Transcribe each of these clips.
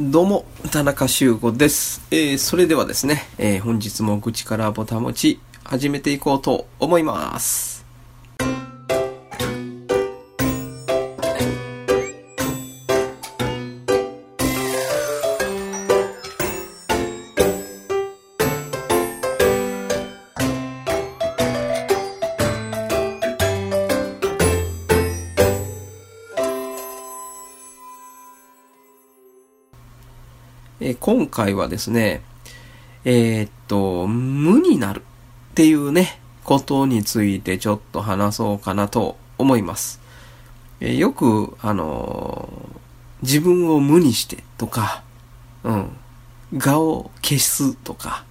どうも、田中修吾です。えー、それではですね、えー、本日も愚痴からボタン持ち始めていこうと思います。今回はですね、えーっと、無になるっていうね、ことについてちょっと話そうかなと思います。えよく、あのー自分を無にしてとか、うん、我を消すとか、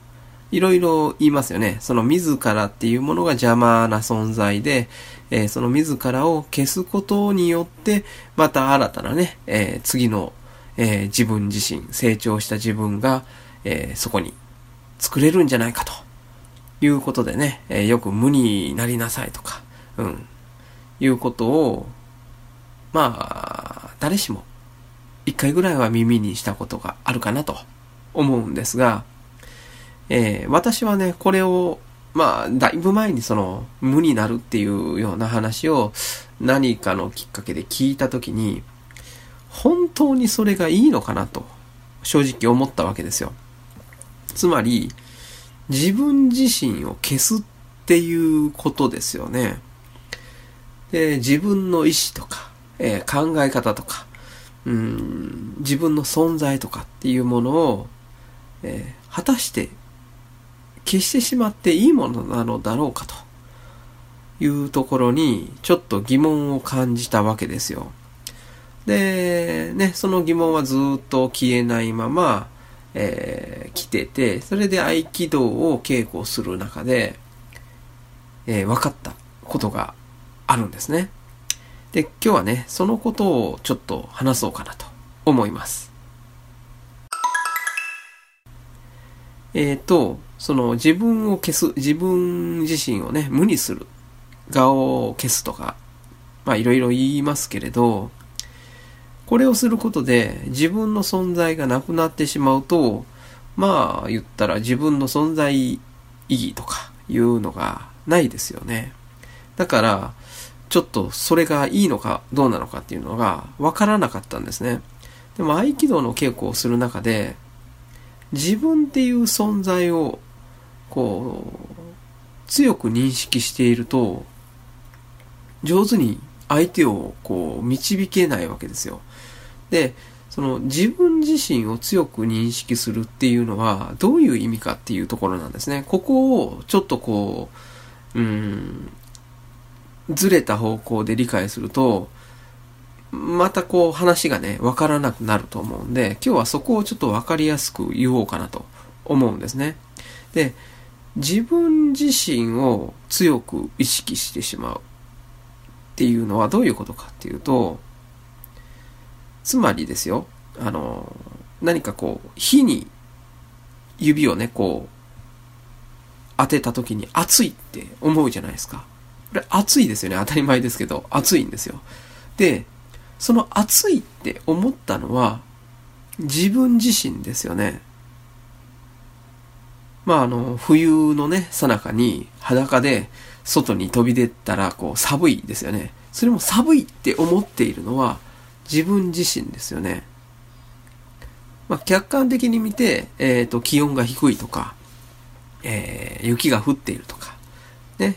いろいろ言いますよね。その自らっていうものが邪魔な存在で、えーその自らを消すことによって、また新たなね、えー次の、えー自分自身、成長した自分が、えーそこに作れるんじゃないかと。いうことでね、えーよく無になりなさいとか、うん、いうことを、まあ、誰しも一回ぐらいは耳にしたことがあるかなと思うんですが、えー私はね、これを、まあ、だいぶ前にその、無になるっていうような話を何かのきっかけで聞いたときに、本当にそれがいいのかなと、正直思ったわけですよ。つまり、自分自身を消すっていうことですよね。で、自分の意思とか、えー考え方とか、うん、自分の存在とかっていうものを、えー果たして消してしまっていいものなのだろうかというところにちょっと疑問を感じたわけですよ。で、ね、その疑問はずっと消えないまま、えー来てて、それで合気道を稽古する中で、えー分かったことがあるんですね。で、今日はね、そのことをちょっと話そうかなと思います。えっ、と、その自分を消す、自分自身をね、無にする、顔を消すとか、まあいろいろ言いますけれど、これをすることで自分の存在がなくなってしまうと、まあ言ったら自分の存在意義とかいうのがないですよね。だから、ちょっとそれがいいのかどうなのかっていうのがわからなかったんですね。でも合気道の稽古をする中で、自分っていう存在を、こう、強く認識していると、上手に相手をこう導けないわけですよ。で、その自分自身を強く認識するっていうのはどういう意味かっていうところなんですね。ここをちょっとこう、うん、ずれた方向で理解すると、またこう話がね、わからなくなると思うんで、今日はそこをちょっとわかりやすく言おうかなと思うんですね。で、自分自身を強く意識してしまうっていうのはどういうことかっていうと、つまりですよ、あの、何かこう、火に指をね、こう、当てた時に熱いって思うじゃないですか。これ熱いですよね。当たり前ですけど、熱いんですよ。で、その熱いって思ったのは、自分自身ですよね。まあ、あの、冬のね、さなかに裸で外に飛び出たら、こう、寒いですよね。それも寒いって思っているのは自分自身ですよね。まあ、客観的に見て、えっ、と、気温が低いとか、えー雪が降っているとか、ね、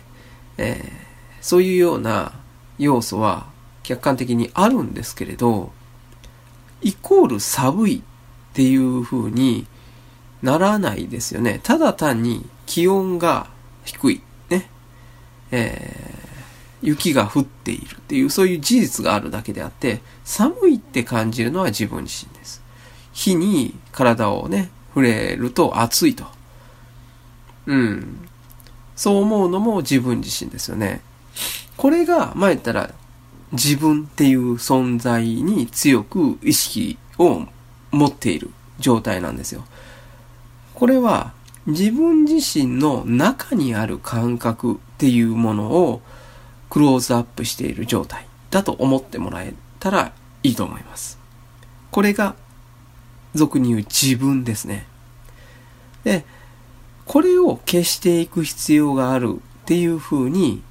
えーそういうような要素は客観的にあるんですけれど、イコール寒いっていう風にならないですよね。ただ単に気温が低い、ね、え雪が降っているっていうそういう事実があるだけであって、寒いって感じるのは自分自身です。火に体をね、触れると暑いと。うん。そう思うのも自分自身ですよね。これが、まあ言ったら、自分っていう存在に強く意識を持っている状態なんですよ。これは、自分自身の中にある感覚っていうものをクローズアップしている状態だと思ってもらえたらいいと思います。これが俗に言う自分ですね。で、これを消していく必要があるっていうふうに、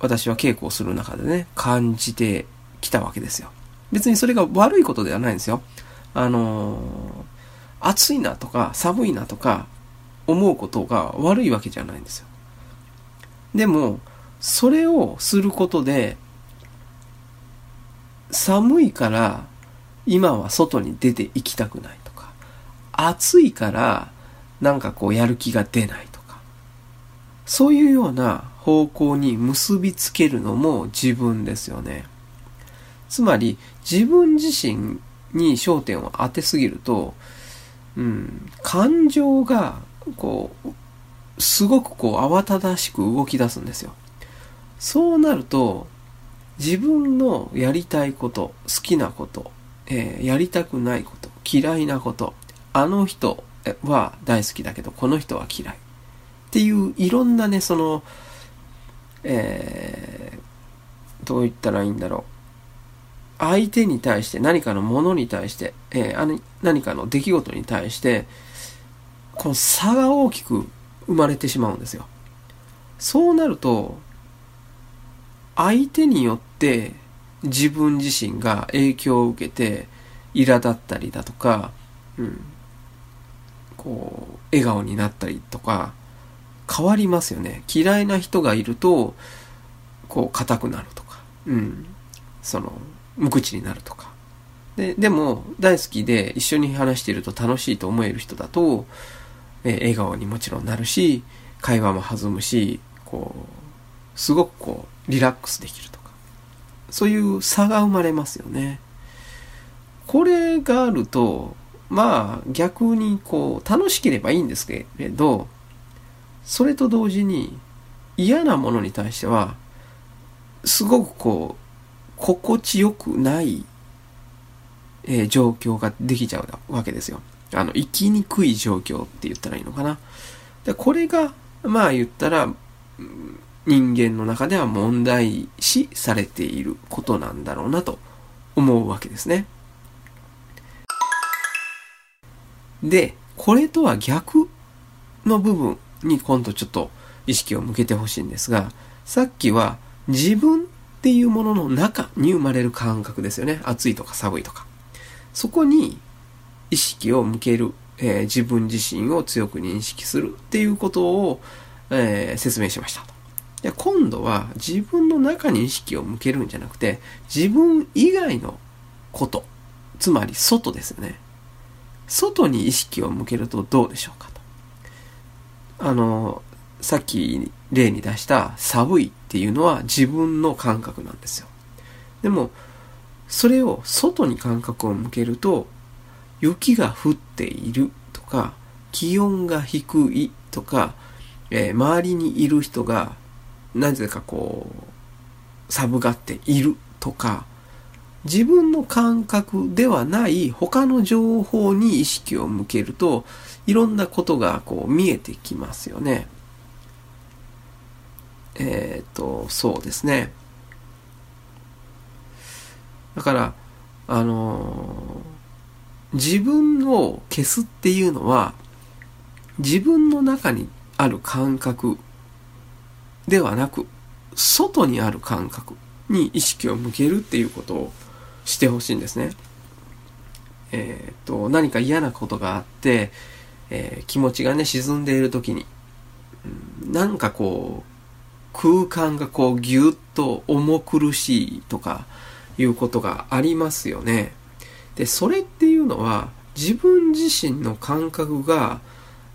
私は稽古をする中でね、感じてきたわけですよ。別にそれが悪いことではないんですよ。あのー、暑いなとか寒いなとか思うことが悪いわけじゃないんですよ。でも、それをすることで、寒いから今は外に出て行きたくないとか、暑いからなんかこうやる気が出ないとか、そういうような方向に結びつけるのも自分ですよね。つまり自分自身に焦点を当てすぎると、うん、感情がこう、すごくこう慌ただしく動き出すんですよ。そうなると、自分のやりたいこと、好きなこと、えー、やりたくないこと、嫌いなこと、あの人は大好きだけど、この人は嫌い。っていういろんなね、その、えー、どう言ったらいいんだろう。相手に対して、何かのものに対して、えー、何かの出来事に対して、この差が大きく生まれてしまうんですよ。そうなると、相手によって自分自身が影響を受けて、苛立ったりだとか、うん、こう、笑顔になったりとか、変わりますよね。嫌いな人がいると、こう、硬くなるとか、うん、その、無口になるとか。で、でも、大好きで一緒に話していると楽しいと思える人だと、え笑顔にもちろんなるし、会話も弾むし、こう、すごくこう、リラックスできるとか。そういう差が生まれますよね。これがあると、まあ逆にこう、楽しければいいんですけれど、それと同時に嫌なものに対しては、すごくこう、心地よくない、えー、状況ができちゃうわけですよ。あの、生きにくい状況って言ったらいいのかな。で、これが、まあ言ったら、人間の中では問題視されていることなんだろうなと思うわけですね。で、これとは逆の部分に今度ちょっと意識を向けてほしいんですが、さっきは自分っていうものの中に生まれる感覚ですよね。暑いとか寒いとか。そこに意識を向ける、えー、自分自身を強く認識するっていうことを、えー、説明しました。今度は自分の中に意識を向けるんじゃなくて、自分以外のこと、つまり外ですよね。外に意識を向けるとどうでしょうかと。あの、さっき例に出した寒いっていうのは自分の感覚なんですよ。でも、それを外に感覚を向けると、雪が降っているとか、気温が低いとか、えー、周りにいる人が、なぜかこう、寒がっているとか、自分の感覚ではない他の情報に意識を向けると、いろんなことがこう見えてきますよね。えっ、ー、と、そうですね。だから、あのー、自分を消すっていうのは、自分の中にある感覚ではなく、外にある感覚に意識を向けるっていうことをしてほしいんですね。えっ、と、何か嫌なことがあって、えー、気持ちがね、沈んでいる時に、なんかこう、空間がこうぎゅっと重苦しいとかいうことがありますよね。で、それっていうのは自分自身の感覚が、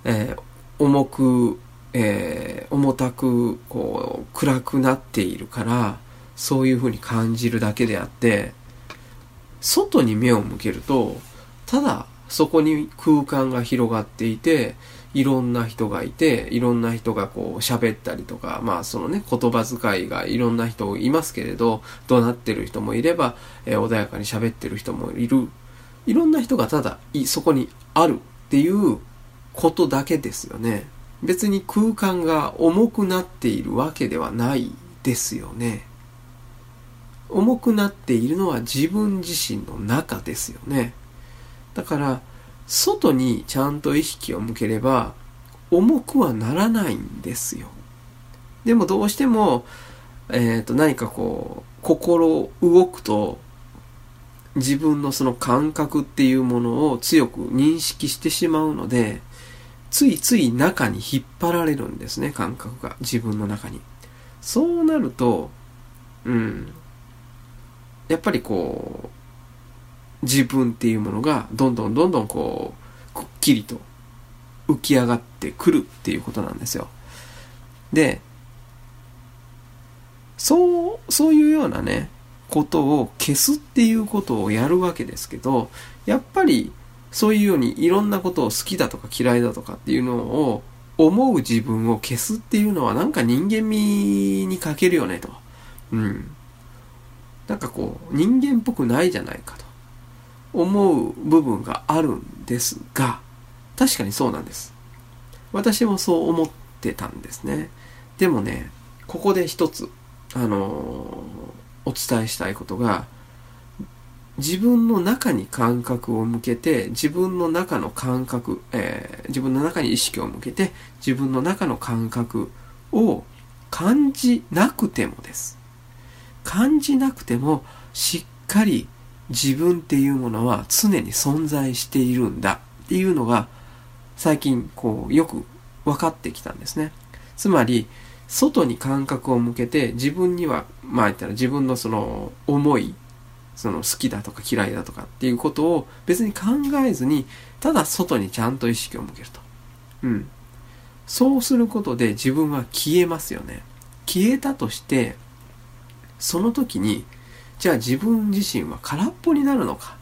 えー、重く、えー、重たく、こう、暗くなっているから、そういうふうに感じるだけであって、外に目を向けると、ただそこに空間が広がっていて、いろんな人がいて、いろんな人がこう喋ったりとか、まあそのね、言葉遣いがいろんな人いますけれど、怒鳴ってる人もいれば、えー、穏やかに喋ってる人もいる。いろんな人がただ、そこにあるっていうことだけですよね。別に空間が重くなっているわけではないですよね。重くなっているのは自分自身の中ですよね。だから、外にちゃんと意識を向ければ重くはならないんですよ。でもどうしても、えっ、ー、と何かこう心動くと自分のその感覚っていうものを強く認識してしまうので、ついつい中に引っ張られるんですね、感覚が。自分の中に。そうなると、うん。やっぱりこう、自分っていうものがどんどんどんどんこう、くっきりと浮き上がってくるっていうことなんですよ。で、そう、そういうようなね、ことを消すっていうことをやるわけですけど、やっぱりそういうようにいろんなことを好きだとか嫌いだとかっていうのを思う自分を消すっていうのはなんか人間味に欠けるよねと。うん。なんかこう人間っぽくないじゃないかと思う部分があるんですが、確かにそうなんです。私もそう思ってたんですね。でもね、ここで一つ、あのー、お伝えしたいことが、自分の中に感覚を向けて、自分の中の感覚、えー、自分の中に意識を向けて、自分の中の感覚を感じなくてもです。感じなくても、しっかり自分っていうものは常に存在しているんだっていうのが、最近、こう、よく分かってきたんですね。つまり、外に感覚を向けて、自分には、まあ言ったら自分のその思い、その好きだとか嫌いだとかっていうことを別に考えずに、ただ外にちゃんと意識を向けると。うん。そうすることで自分は消えますよね。消えたとして、その時に、じゃあ自分自身は空っぽになるのか、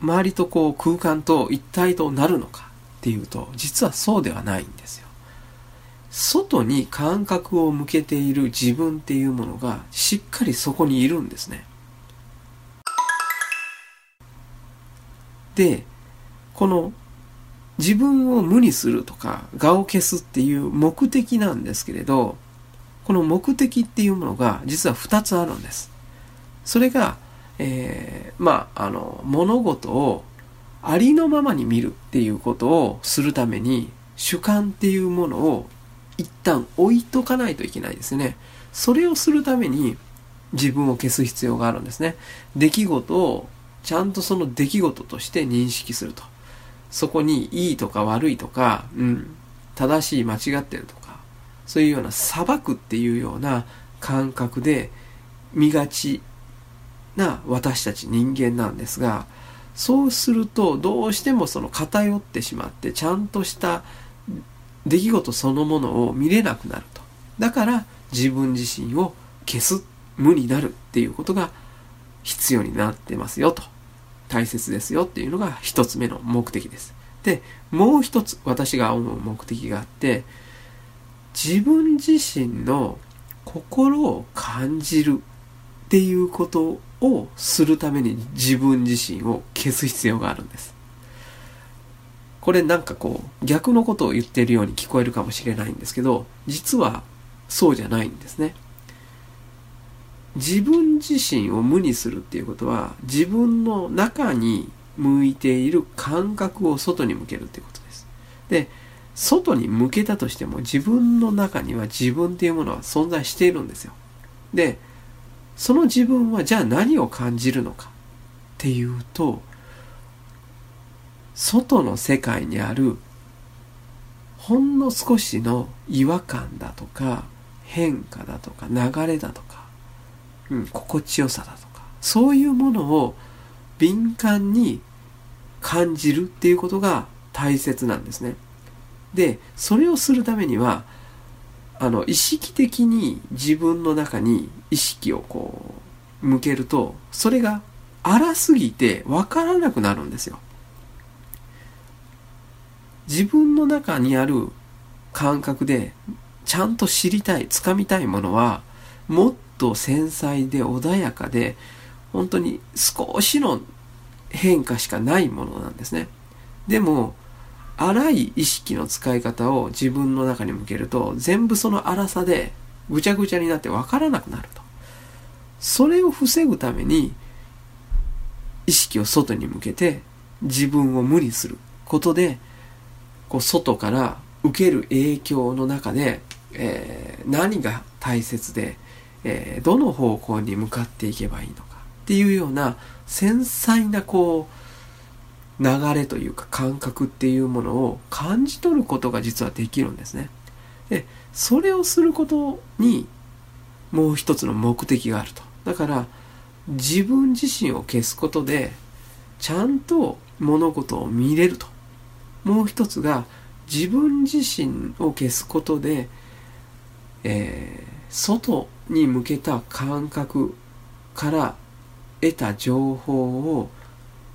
周りとこう空間と一体となるのかっていうと、実はそうではないんですよ。外に感覚を向けている自分っていうものがしっかりそこにいるんですね。で、この自分を無にするとか、我を消すっていう目的なんですけれど、この目的っていうものが実は2つあるんです。それが、えー、まあ、あの、物事をありのままに見るっていうことをするために、主観っていうものを一旦置いとかないといけないですね。それをするために自分を消す必要があるんですね。出来事をちゃんとその出来事として認識すると。そこにいいとか悪いとか、うん、正しい間違ってるとか、そういうような裁くっていうような感覚で見がちな私たち人間なんですが、そうするとどうしてもその偏ってしまってちゃんとした出来事そのものを見れなくなると。だから自分自身を消す、無になるっていうことが必要になってますよと。大切ですよっていうのが一つ目の目的です。で、もう一つ私が思う目的があって、自分自身の心を感じるっていうことをするために自分自身を消す必要があるんです。これなんかこう逆のことを言っているように聞こえるかもしれないんですけど、実はそうじゃないんですね。自分自身を無にするっていうことは自分の中に向いている感覚を外に向けるっていうことです。で、外に向けたとしても自分の中には自分っていうものは存在しているんですよ。で、その自分はじゃあ何を感じるのかっていうと、外の世界にあるほんの少しの違和感だとか変化だとか流れだとかうん、心地よさだとか、そういうものを敏感に感じるっていうことが大切なんですね。で、それをするためには、あの、意識的に自分の中に意識をこう、向けると、それが荒すぎてわからなくなるんですよ。自分の中にある感覚でちゃんと知りたい、掴みたいものは、もっと繊細で穏やかで、本当に少しの変化しかないものなんですね。でも、荒い意識の使い方を自分の中に向けると、全部その荒さでぐちゃぐちゃになってわからなくなると。それを防ぐために、意識を外に向けて、自分を無にすることで、こう外から受ける影響の中で、えー、何が大切で、えー、どの方向に向かっていけばいいのかっていうような繊細なこう流れというか感覚っていうものを感じ取ることが実はできるんですね。で、それをすることにもう一つの目的があると。だから自分自身を消すことでちゃんと物事を見れると。もう一つが自分自身を消すことで、えー、外に向けた感覚から得た情報を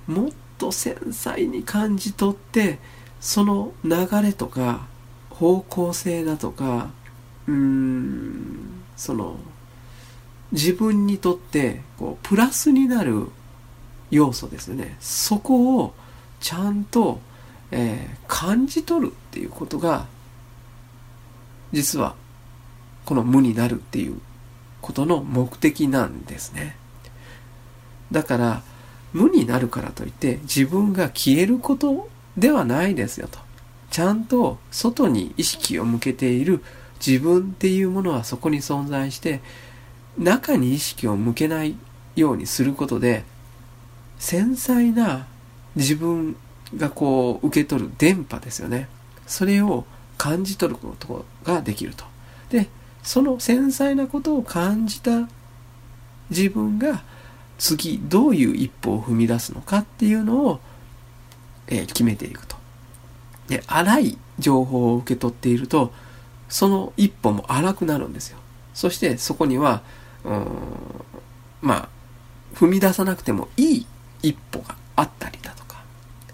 もっと繊細に感じ取ってその流れとか方向性だとかうーんその自分にとってこうプラスになる要素ですね。そこをちゃんと、えー、感じ取るっていうことが実はこの無になるっていうことの目的なんですね。だから無になるからといって自分が消えることではないですよと。ちゃんと外に意識を向けている。自分っていうものはそこに存在して中に意識を向けないようにすることで繊細な自分がこう受け取る電波ですよね。それを感じ取ることができると。でその繊細なことを感じた自分が次どういう一歩を踏み出すのかっていうのを、えー、決めていくと。で荒い情報を受け取っているとその一歩も荒くなるんですよ。そしてそこにはうんまあ踏み出さなくてもいい一歩があったりだとか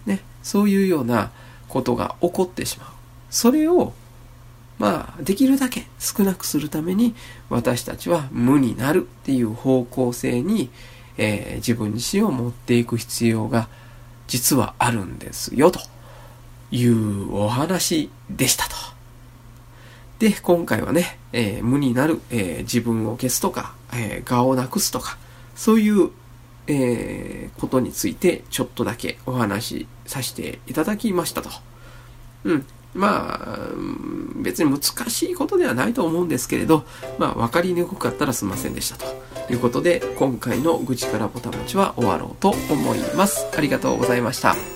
ねそういうようなことが起こってしまう。それをまあできるだけ少なくするために私たちは無になるっていう方向性に、えー、自分自身を持っていく必要が実はあるんですよというお話でしたと。で、今回はね、えー、無になる、えー、自分を消すとか、えー、我をなくすとか、そういう、え、ことについてちょっとだけお話しさせていただきましたと。うん。まあ、別に難しいことではないと思うんですけれど、まあ、わかりにくかったらすいませんでしたということで、今回の愚痴からぼたもちは終わろうと思います。ありがとうございました。